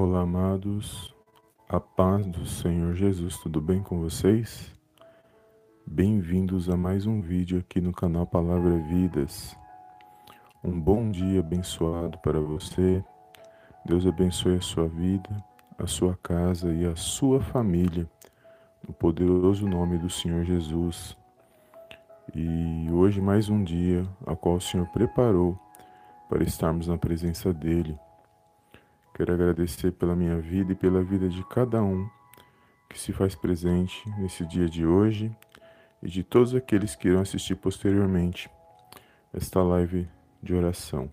Olá, amados, a paz do Senhor Jesus, tudo bem com vocês? Bem-vindos a mais um vídeo aqui no canal Palavra Vidas. Um bom dia abençoado para você. Deus abençoe a sua vida, a sua casa e a sua família, no poderoso nome do Senhor Jesus. E hoje mais um dia a qual o Senhor preparou para estarmos na presença dele Quero agradecer pela minha vida e pela vida de cada um que se faz presente nesse dia de hoje e de todos aqueles que irão assistir posteriormente esta live de oração.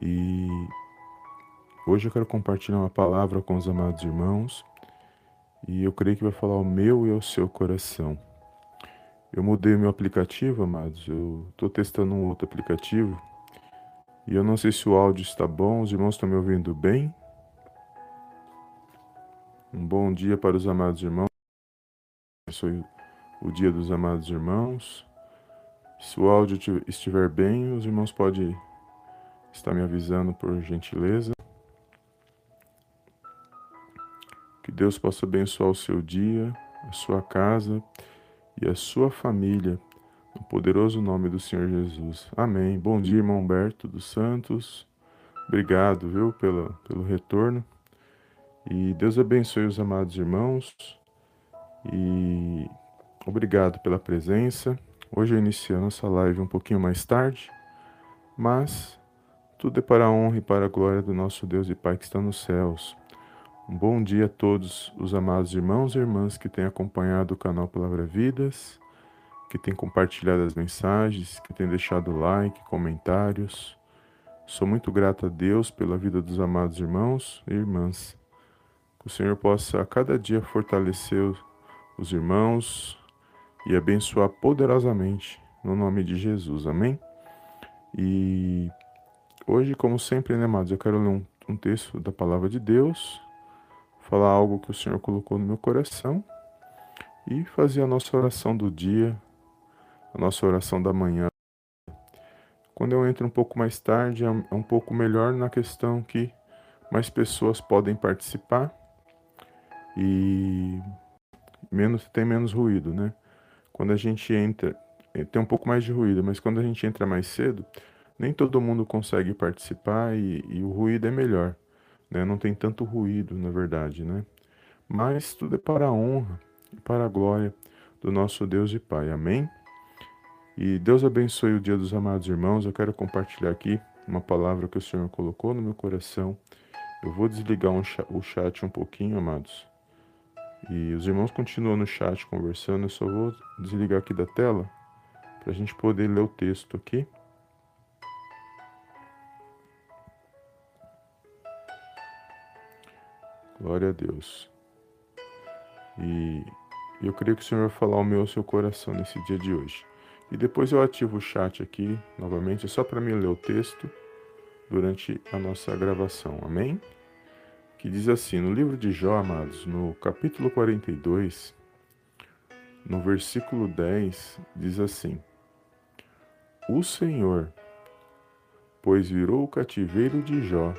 E hoje eu quero compartilhar uma palavra com os amados irmãos e eu creio que vai falar ao meu e ao seu coração. Eu mudei meu aplicativo, amados. Eu estou testando um outro aplicativo e eu não sei se o áudio está bom, os irmãos estão me ouvindo bem? Um bom dia para os amados irmãos. Abençoe o dia dos amados irmãos. Se o áudio estiver bem, os irmãos podem estar me avisando por gentileza. Que Deus possa abençoar o seu dia, a sua casa e a sua família no poderoso nome do Senhor Jesus. Amém. Bom dia, irmão Humberto dos Santos. Obrigado, viu, pelo, pelo retorno. E Deus abençoe os amados irmãos. E obrigado pela presença. Hoje eu iniciei a nossa live um pouquinho mais tarde, mas tudo é para a honra e para a glória do nosso Deus e Pai que está nos céus. Um bom dia a todos os amados irmãos e irmãs que têm acompanhado o canal Palavra Vidas que tem compartilhado as mensagens, que tem deixado like, comentários. Sou muito grato a Deus pela vida dos amados irmãos e irmãs. Que o Senhor possa a cada dia fortalecer os irmãos e abençoar poderosamente no nome de Jesus. Amém? E hoje, como sempre, né, amados, eu quero ler um, um texto da palavra de Deus, falar algo que o Senhor colocou no meu coração e fazer a nossa oração do dia, a nossa oração da manhã. Quando eu entro um pouco mais tarde, é, é um pouco melhor na questão que mais pessoas podem participar e menos tem menos ruído, né? Quando a gente entra, é, tem um pouco mais de ruído, mas quando a gente entra mais cedo, nem todo mundo consegue participar e, e o ruído é melhor, né? Não tem tanto ruído, na verdade, né? Mas tudo é para a honra e para a glória do nosso Deus e Pai. Amém? E Deus abençoe o dia dos amados irmãos. Eu quero compartilhar aqui uma palavra que o Senhor colocou no meu coração. Eu vou desligar um o chat um pouquinho, amados. E os irmãos continuam no chat conversando. Eu só vou desligar aqui da tela para a gente poder ler o texto aqui. Glória a Deus. E eu creio que o Senhor vai falar ao meu ao seu coração nesse dia de hoje. E depois eu ativo o chat aqui novamente, só para mim ler o texto durante a nossa gravação. Amém? Que diz assim, no livro de Jó, amados, no capítulo 42, no versículo 10, diz assim: O Senhor, pois virou o cativeiro de Jó,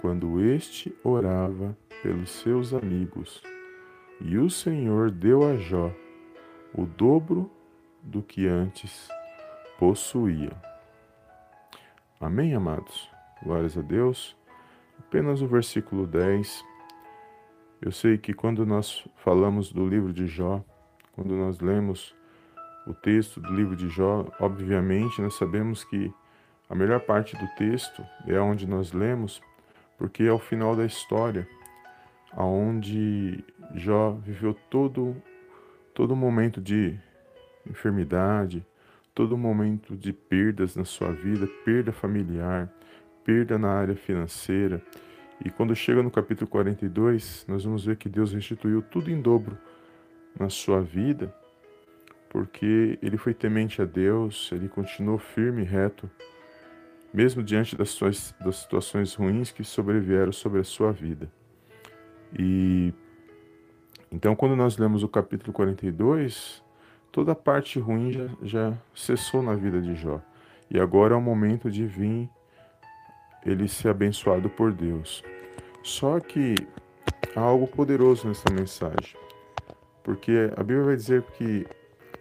quando este orava pelos seus amigos, e o Senhor deu a Jó o dobro do que antes possuía. Amém, amados? Glórias a Deus. Apenas o versículo 10. Eu sei que quando nós falamos do livro de Jó, quando nós lemos o texto do livro de Jó, obviamente nós sabemos que a melhor parte do texto é onde nós lemos, porque é o final da história, aonde Jó viveu todo todo momento de enfermidade, todo momento de perdas na sua vida, perda familiar, perda na área financeira. E quando chega no capítulo 42, nós vamos ver que Deus restituiu tudo em dobro na sua vida, porque ele foi temente a Deus, ele continuou firme e reto, mesmo diante das, suas, das situações ruins que sobrevieram sobre a sua vida. E então, quando nós lemos o capítulo 42, toda a parte ruim já, já cessou na vida de Jó. E agora é o momento de vir ele ser abençoado por Deus. Só que há algo poderoso nessa mensagem, porque a Bíblia vai dizer que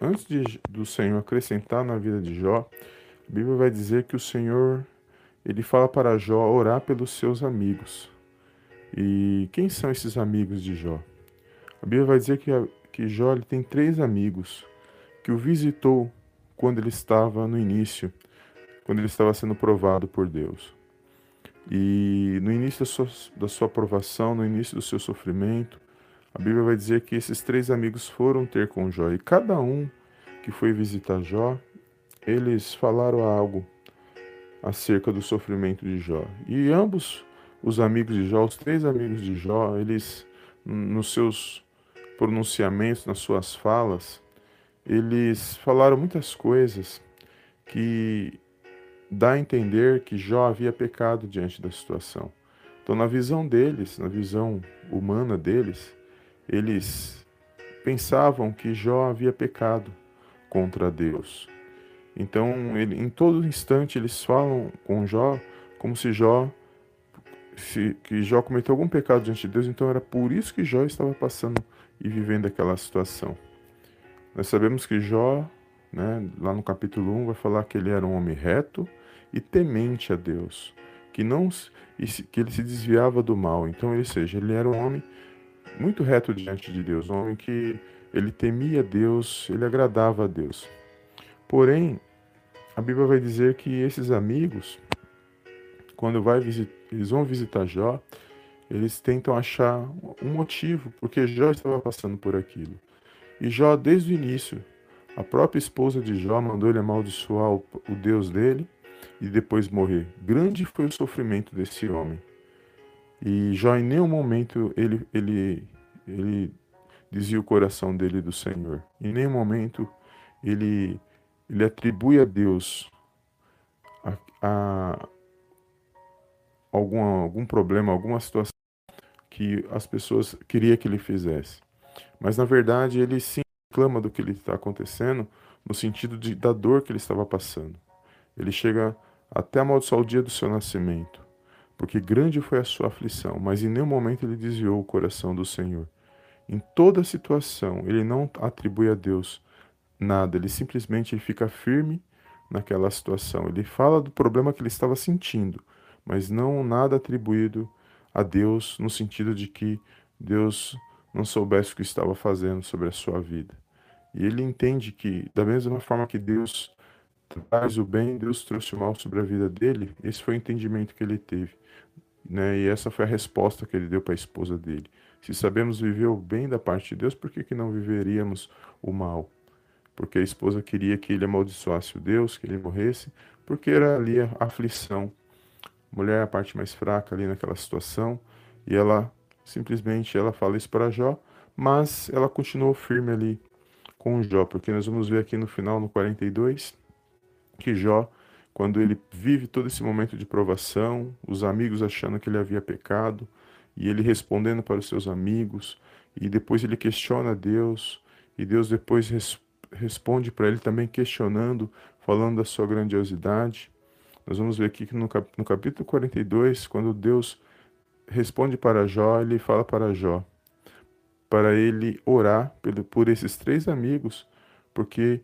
antes de, do Senhor acrescentar na vida de Jó, a Bíblia vai dizer que o Senhor ele fala para Jó orar pelos seus amigos. E quem são esses amigos de Jó? A Bíblia vai dizer que, que Jó tem três amigos que o visitou quando ele estava no início, quando ele estava sendo provado por Deus. E no início da sua, da sua provação, no início do seu sofrimento, a Bíblia vai dizer que esses três amigos foram ter com Jó. E cada um que foi visitar Jó, eles falaram algo acerca do sofrimento de Jó. E ambos os amigos de Jó, os três amigos de Jó, eles, nos seus pronunciamentos, nas suas falas, eles falaram muitas coisas que dá a entender que Jó havia pecado diante da situação. Então, na visão deles, na visão humana deles, eles pensavam que Jó havia pecado contra Deus. Então, ele, em todo instante, eles falam com Jó como se Jó se, que Jó cometeu algum pecado diante de Deus, então era por isso que Jó estava passando e vivendo aquela situação. Nós sabemos que Jó, né, lá no capítulo 1, vai falar que ele era um homem reto e temente a Deus, que não que ele se desviava do mal. Então, ele seja, ele era um homem muito reto diante de Deus, um homem que ele temia Deus, ele agradava a Deus. Porém, a Bíblia vai dizer que esses amigos, quando vai eles vão visitar Jó, eles tentam achar um motivo porque Jó estava passando por aquilo. E Jó, desde o início, a própria esposa de Jó mandou ele amaldiçoar o, o Deus dele e depois morrer. Grande foi o sofrimento desse homem. E Jó em nenhum momento ele, ele, ele dizia o coração dele do Senhor. Em nenhum momento ele, ele atribui a Deus a, a algum, algum problema, alguma situação que as pessoas queriam que ele fizesse. Mas na verdade ele sim reclama do que lhe está acontecendo no sentido de, da dor que ele estava passando. Ele chega até amaldiçoar o dia do seu nascimento, porque grande foi a sua aflição, mas em nenhum momento ele desviou o coração do Senhor. Em toda situação, ele não atribui a Deus nada, ele simplesmente fica firme naquela situação. Ele fala do problema que ele estava sentindo, mas não nada atribuído a Deus no sentido de que Deus não soubesse o que estava fazendo sobre a sua vida. E ele entende que, da mesma forma que Deus traz o bem, Deus trouxe o mal sobre a vida dele, esse foi o entendimento que ele teve. Né? E essa foi a resposta que ele deu para a esposa dele. Se sabemos viver o bem da parte de Deus, por que, que não viveríamos o mal? Porque a esposa queria que ele amaldiçoasse o Deus, que ele morresse, porque era ali a aflição. Mulher é a parte mais fraca ali naquela situação, e ela simplesmente ela fala isso para Jó, mas ela continuou firme ali com Jó, porque nós vamos ver aqui no final, no 42, que Jó, quando ele vive todo esse momento de provação, os amigos achando que ele havia pecado, e ele respondendo para os seus amigos, e depois ele questiona Deus, e Deus depois res, responde para ele também questionando, falando da sua grandiosidade. Nós vamos ver aqui que no, cap, no capítulo 42, quando Deus responde para Jó, ele fala para Jó, para ele orar por esses três amigos, porque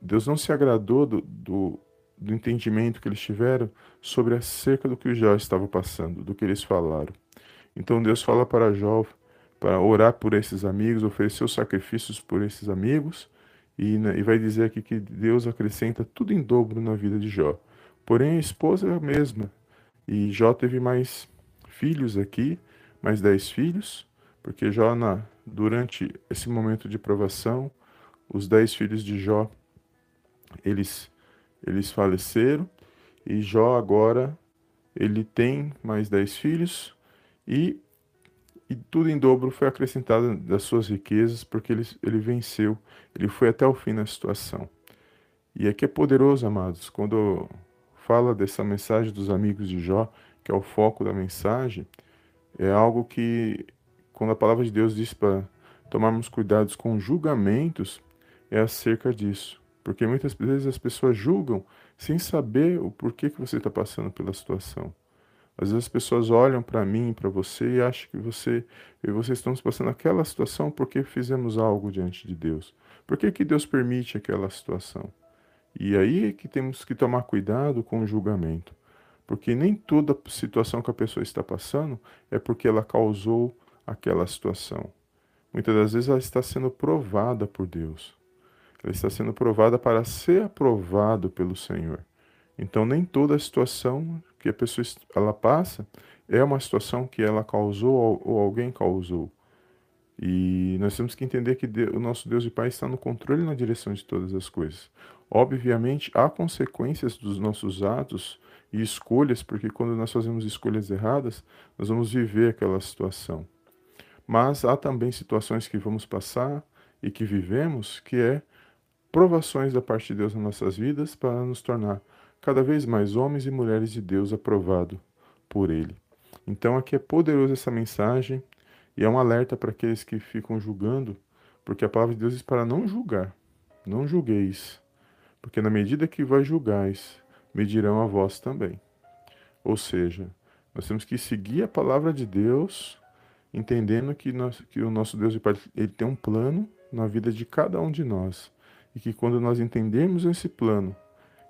Deus não se agradou do, do, do entendimento que eles tiveram sobre acerca do que o Jó estava passando, do que eles falaram. Então Deus fala para Jó para orar por esses amigos, oferecer os sacrifícios por esses amigos, e, né, e vai dizer aqui que Deus acrescenta tudo em dobro na vida de Jó. Porém, a esposa é a mesma, e Jó teve mais filhos aqui, mais dez filhos, porque Jó, na, durante esse momento de provação, os dez filhos de Jó eles, eles faleceram e Jó agora ele tem mais dez filhos e, e tudo em dobro foi acrescentado das suas riquezas porque ele, ele venceu, ele foi até o fim na situação. E aqui é poderoso, amados, quando fala dessa mensagem dos amigos de Jó, que é o foco da mensagem, é algo que, quando a palavra de Deus diz para tomarmos cuidados com julgamentos, é acerca disso. Porque muitas vezes as pessoas julgam sem saber o porquê que você está passando pela situação. Às vezes as pessoas olham para mim, para você e acham que você e você estamos passando aquela situação porque fizemos algo diante de Deus. Por que, que Deus permite aquela situação? E aí é que temos que tomar cuidado com o julgamento. Porque nem toda situação que a pessoa está passando é porque ela causou aquela situação. Muitas das vezes ela está sendo provada por Deus. Ela está sendo provada para ser aprovado pelo Senhor. Então nem toda situação que a pessoa ela passa é uma situação que ela causou ou alguém causou. E nós temos que entender que o nosso Deus e Pai está no controle e na direção de todas as coisas. Obviamente, há consequências dos nossos atos e escolhas, porque quando nós fazemos escolhas erradas, nós vamos viver aquela situação. Mas há também situações que vamos passar e que vivemos, que é provações da parte de Deus nas nossas vidas para nos tornar cada vez mais homens e mulheres de Deus aprovado por Ele. Então aqui é poderosa essa mensagem e é um alerta para aqueles que ficam julgando, porque a palavra de Deus diz para não julgar, não julgueis, porque na medida que vai julgais, medirão a vós também. Ou seja, nós temos que seguir a palavra de Deus, entendendo que, nós, que o nosso Deus ele tem um plano na vida de cada um de nós. E que quando nós entendermos esse plano,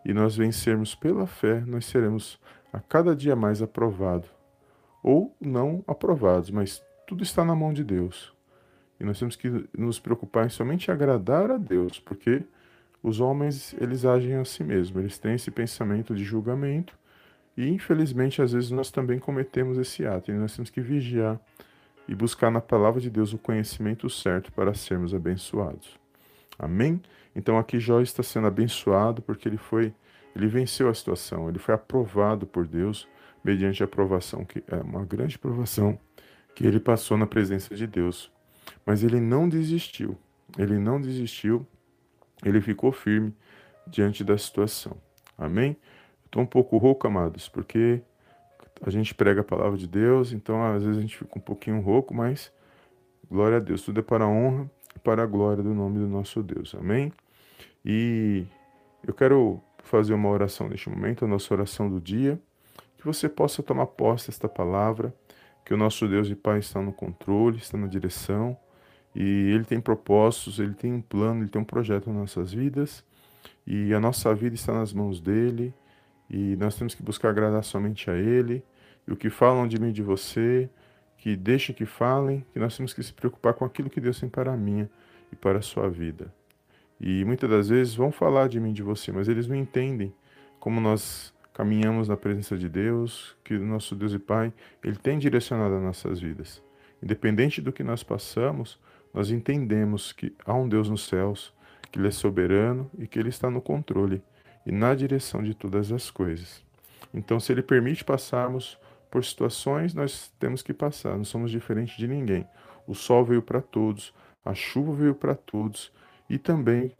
e nós vencermos pela fé, nós seremos a cada dia mais aprovados. Ou não aprovados, mas tudo está na mão de Deus. E nós temos que nos preocupar em somente agradar a Deus, porque os homens, eles agem a si mesmos, eles têm esse pensamento de julgamento, e infelizmente às vezes nós também cometemos esse ato, e nós temos que vigiar e buscar na palavra de Deus o conhecimento certo para sermos abençoados. Amém? Então aqui Jó está sendo abençoado porque ele foi, ele venceu a situação, ele foi aprovado por Deus mediante a aprovação que é uma grande aprovação que ele passou na presença de Deus. Mas ele não desistiu. Ele não desistiu. Ele ficou firme diante da situação. Amém? Estou um pouco rouco, amados, porque a gente prega a palavra de Deus, então às vezes a gente fica um pouquinho rouco, mas glória a Deus, tudo é para a honra e para a glória do nome do nosso Deus. Amém? E eu quero fazer uma oração neste momento, a nossa oração do dia, que você possa tomar posse desta palavra, que o nosso Deus e Pai está no controle, está na direção, e Ele tem propósitos, Ele tem um plano, Ele tem um projeto nas nossas vidas, e a nossa vida está nas mãos dEle, e nós temos que buscar agradar somente a Ele, e o que falam de mim e de você, que deixem que falem, que nós temos que se preocupar com aquilo que Deus tem para a minha e para a sua vida. E muitas das vezes vão falar de mim, de você, mas eles não entendem como nós caminhamos na presença de Deus, que o nosso Deus e Pai, Ele tem direcionado as nossas vidas. Independente do que nós passamos, nós entendemos que há um Deus nos céus, que Ele é soberano e que Ele está no controle e na direção de todas as coisas. Então, se Ele permite passarmos por situações, nós temos que passar, não somos diferentes de ninguém. O sol veio para todos, a chuva veio para todos, e também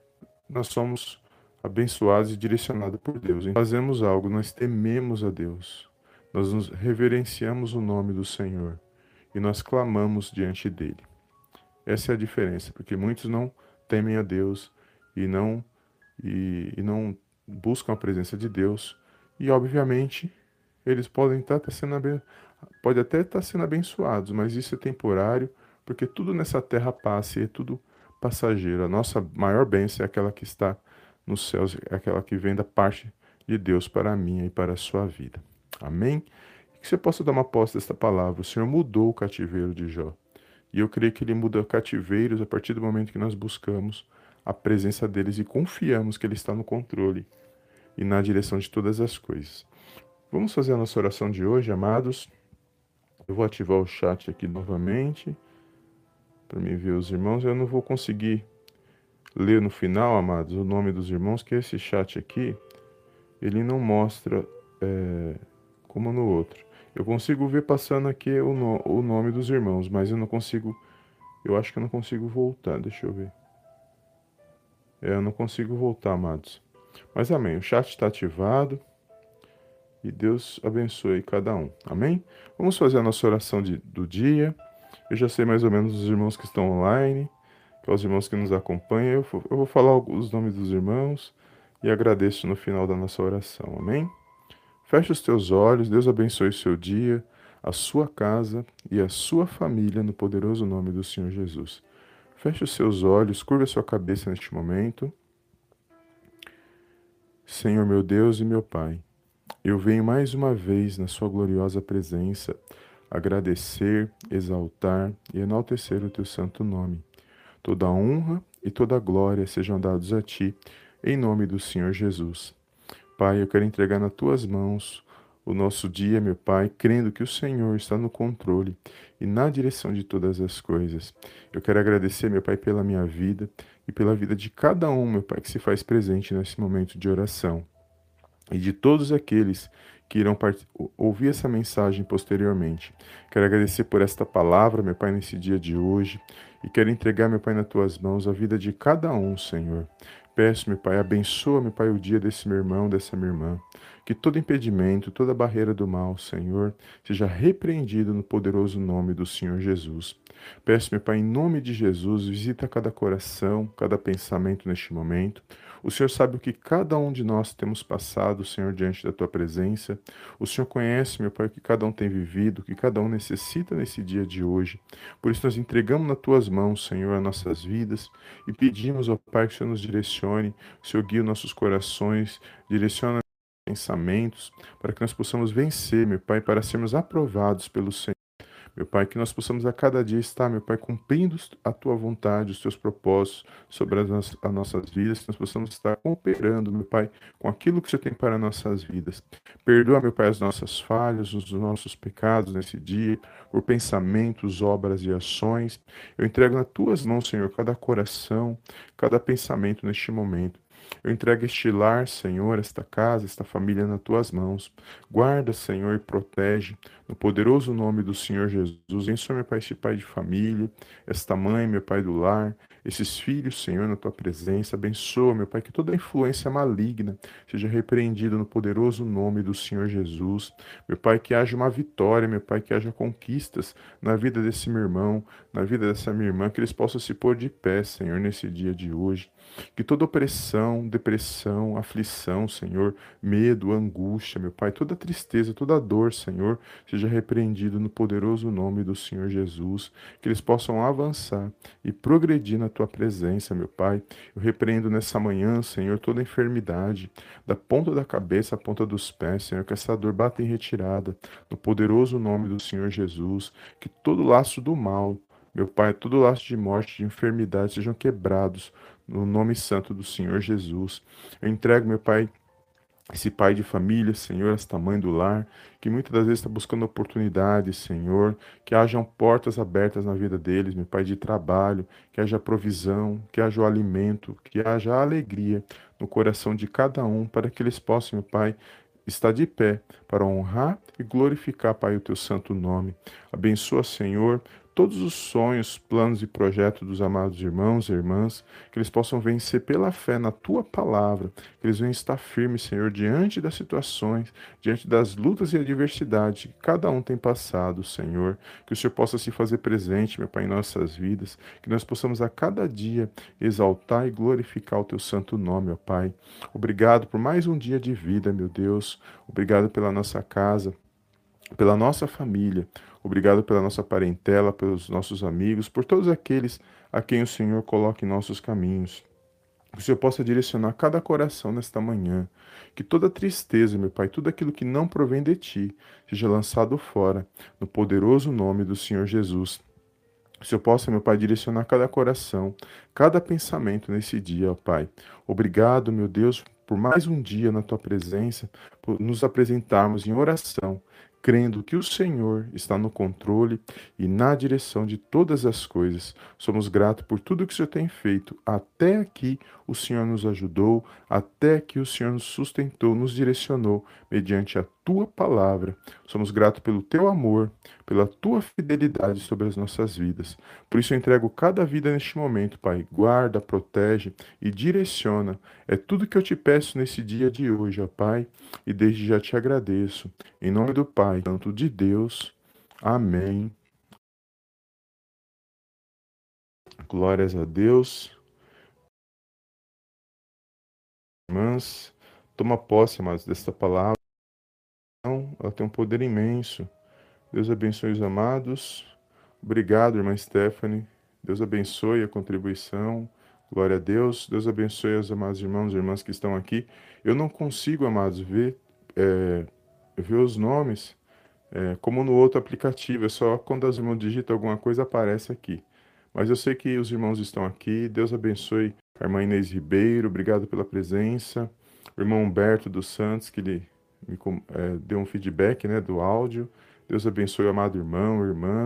nós somos abençoados e direcionados por Deus. Fazemos algo, nós tememos a Deus, nós nos reverenciamos o nome do Senhor e nós clamamos diante dele. Essa é a diferença, porque muitos não temem a Deus e não e, e não buscam a presença de Deus e obviamente eles podem estar sendo pode até estar sendo abençoados, mas isso é temporário, porque tudo nessa terra passa e é tudo passageiro. A nossa maior bênção é aquela que está nos céus, é aquela que vem da parte de Deus para a minha e para a sua vida. Amém? que você possa dar uma posse desta palavra. O Senhor mudou o cativeiro de Jó. E eu creio que Ele muda cativeiros a partir do momento que nós buscamos a presença deles e confiamos que Ele está no controle e na direção de todas as coisas. Vamos fazer a nossa oração de hoje, amados. Eu vou ativar o chat aqui novamente para me ver os irmãos. Eu não vou conseguir ler no final, amados, o nome dos irmãos, que esse chat aqui, ele não mostra é, como no outro. Eu consigo ver passando aqui o, no, o nome dos irmãos, mas eu não consigo. Eu acho que eu não consigo voltar. Deixa eu ver. É, eu não consigo voltar, amados. Mas amém. O chat está ativado. E Deus abençoe cada um. Amém? Vamos fazer a nossa oração de, do dia. Eu já sei mais ou menos os irmãos que estão online, é os irmãos que nos acompanham. Eu vou, eu vou falar os nomes dos irmãos e agradeço no final da nossa oração. Amém? Feche os teus olhos, Deus abençoe o seu dia, a sua casa e a sua família no poderoso nome do Senhor Jesus. Feche os seus olhos, curva a sua cabeça neste momento. Senhor meu Deus e meu Pai, eu venho mais uma vez na Sua gloriosa presença agradecer, exaltar e enaltecer o Teu santo nome. Toda honra e toda glória sejam dados a Ti, em nome do Senhor Jesus. Pai, eu quero entregar nas Tuas mãos o nosso dia, meu Pai, crendo que o Senhor está no controle e na direção de todas as coisas. Eu quero agradecer, meu Pai, pela minha vida e pela vida de cada um, meu Pai, que se faz presente nesse momento de oração. E de todos aqueles que irão ouvir essa mensagem posteriormente. Quero agradecer por esta palavra, meu Pai, nesse dia de hoje. E quero entregar, meu Pai, nas tuas mãos a vida de cada um, Senhor. Peço, meu Pai, abençoa, meu Pai, o dia desse meu irmão, dessa minha irmã. Que todo impedimento, toda barreira do mal, Senhor, seja repreendido no poderoso nome do Senhor Jesus. Peço, meu Pai, em nome de Jesus, visita cada coração, cada pensamento neste momento. O Senhor sabe o que cada um de nós temos passado, Senhor, diante da tua presença. O Senhor conhece, meu Pai, o que cada um tem vivido, o que cada um necessita nesse dia de hoje. Por isso nós entregamos nas tuas mãos, Senhor, as nossas vidas e pedimos, ó Pai, que o Senhor nos direcione, o Senhor guie os nossos corações, direciona pensamentos, para que nós possamos vencer, meu Pai, para sermos aprovados pelo Senhor. Meu Pai, que nós possamos a cada dia estar, meu Pai, cumprindo a tua vontade, os teus propósitos sobre as, nossas, as nossas vidas, que nós possamos estar cooperando, meu Pai, com aquilo que você tem para nossas vidas. Perdoa, meu Pai, as nossas falhas, os nossos pecados nesse dia, por pensamentos, obras e ações. Eu entrego nas tuas mãos, Senhor, cada coração, cada pensamento neste momento. Eu entrego este lar, Senhor, esta casa, esta família nas tuas mãos. Guarda, Senhor, e protege. No poderoso nome do Senhor Jesus. Abençoe, meu Pai, este pai de família, esta mãe, meu Pai do lar, esses filhos, Senhor, na tua presença. Abençoa, meu Pai, que toda influência maligna seja repreendida no poderoso nome do Senhor Jesus. Meu Pai, que haja uma vitória, meu Pai, que haja conquistas na vida desse meu irmão, na vida dessa minha irmã, que eles possam se pôr de pé, Senhor, nesse dia de hoje. Que toda opressão, depressão, aflição, Senhor, medo, angústia, meu Pai, toda tristeza, toda dor, Senhor, seja repreendido no poderoso nome do Senhor Jesus. Que eles possam avançar e progredir na tua presença, meu Pai. Eu repreendo nessa manhã, Senhor, toda enfermidade, da ponta da cabeça à ponta dos pés, Senhor, que essa dor bata em retirada, no poderoso nome do Senhor Jesus. Que todo laço do mal, meu Pai, todo laço de morte, de enfermidade sejam quebrados no nome santo do Senhor Jesus. Eu entrego, meu Pai, esse pai de família, Senhor, esta mãe do lar, que muitas das vezes está buscando oportunidades, Senhor, que hajam portas abertas na vida deles, meu Pai, de trabalho, que haja provisão, que haja o alimento, que haja alegria no coração de cada um, para que eles possam, meu Pai, estar de pé para honrar e glorificar, Pai, o teu santo nome. Abençoa, Senhor, todos os sonhos, planos e projetos dos amados irmãos e irmãs, que eles possam vencer pela fé na tua palavra, que eles venham estar firmes, Senhor, diante das situações, diante das lutas e adversidades que cada um tem passado, Senhor. Que o Senhor possa se fazer presente, meu Pai, em nossas vidas, que nós possamos a cada dia exaltar e glorificar o teu santo nome, ó Pai. Obrigado por mais um dia de vida, meu Deus. Obrigado pela nossa casa pela nossa família. Obrigado pela nossa parentela, pelos nossos amigos, por todos aqueles a quem o Senhor coloca em nossos caminhos. Que o Senhor possa direcionar cada coração nesta manhã. Que toda tristeza, meu Pai, tudo aquilo que não provém de Ti, seja lançado fora, no poderoso nome do Senhor Jesus. Que o Senhor possa, meu Pai, direcionar cada coração, cada pensamento nesse dia, ó Pai. Obrigado, meu Deus, por mais um dia na Tua presença, por nos apresentarmos em oração crendo que o Senhor está no controle e na direção de todas as coisas. Somos gratos por tudo que o Senhor tem feito. Até aqui o Senhor nos ajudou, até que o Senhor nos sustentou, nos direcionou mediante a tua palavra. Somos gratos pelo teu amor, pela tua fidelidade sobre as nossas vidas. Por isso eu entrego cada vida neste momento, Pai. Guarda, protege e direciona. É tudo que eu te peço nesse dia de hoje, ó Pai, e desde já te agradeço. Em nome do Pai, tanto de Deus. Amém. Glórias a Deus. Irmãs, toma posse, amados, desta palavra. ela tem um poder imenso. Deus abençoe os amados. Obrigado, irmã Stephanie. Deus abençoe a contribuição. Glória a Deus. Deus abençoe os amados irmãos e irmãs que estão aqui. Eu não consigo, amados, ver, é, ver os nomes é, como no outro aplicativo. É só quando as irmãs digitam alguma coisa aparece aqui. Mas eu sei que os irmãos estão aqui. Deus abençoe a irmã Inês Ribeiro. Obrigado pela presença. O irmão Humberto dos Santos, que ele me é, deu um feedback né, do áudio. Deus abençoe o amado irmão, irmã.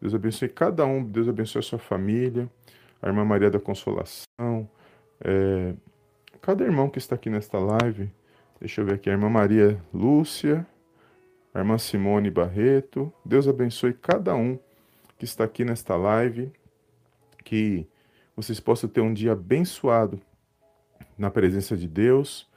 Deus abençoe cada um. Deus abençoe a sua família. A irmã Maria da Consolação. É, cada irmão que está aqui nesta live. Deixa eu ver aqui. A irmã Maria Lúcia. A irmã Simone Barreto. Deus abençoe cada um que está aqui nesta live. Que vocês possam ter um dia abençoado na presença de Deus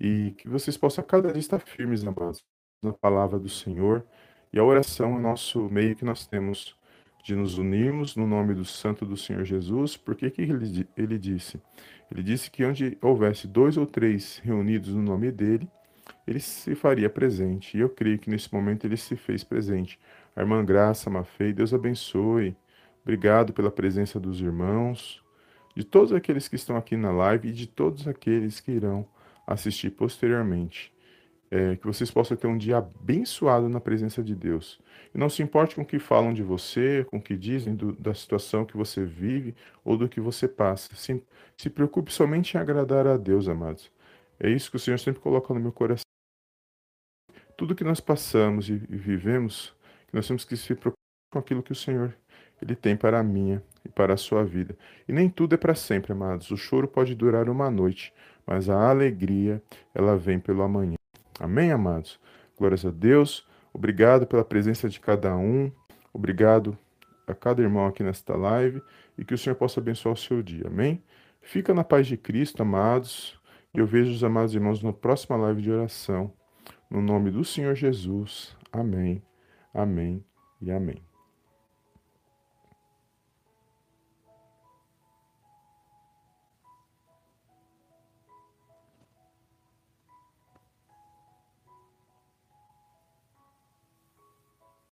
e que vocês possam cada dia estar firmes, amados, na palavra do Senhor. E a oração é nosso meio que nós temos de nos unirmos no nome do Santo do Senhor Jesus, porque que ele, ele disse? Ele disse que onde houvesse dois ou três reunidos no nome dele, ele se faria presente. E eu creio que nesse momento ele se fez presente. A irmã Graça Mafei, Deus abençoe. Obrigado pela presença dos irmãos, de todos aqueles que estão aqui na live e de todos aqueles que irão assistir posteriormente. É, que vocês possam ter um dia abençoado na presença de Deus. E não se importe com o que falam de você, com o que dizem do, da situação que você vive ou do que você passa. Se, se preocupe somente em agradar a Deus, amados. É isso que o Senhor sempre coloca no meu coração. Tudo que nós passamos e, e vivemos, nós temos que se preocupar com aquilo que o Senhor ele tem para a minha e para a sua vida. E nem tudo é para sempre, amados. O choro pode durar uma noite, mas a alegria, ela vem pelo amanhã. Amém, amados? Glórias a Deus. Obrigado pela presença de cada um. Obrigado a cada irmão aqui nesta live e que o Senhor possa abençoar o seu dia. Amém? Fica na paz de Cristo, amados. E eu vejo os amados irmãos na próxima live de oração. No nome do Senhor Jesus. Amém. Amém e amém.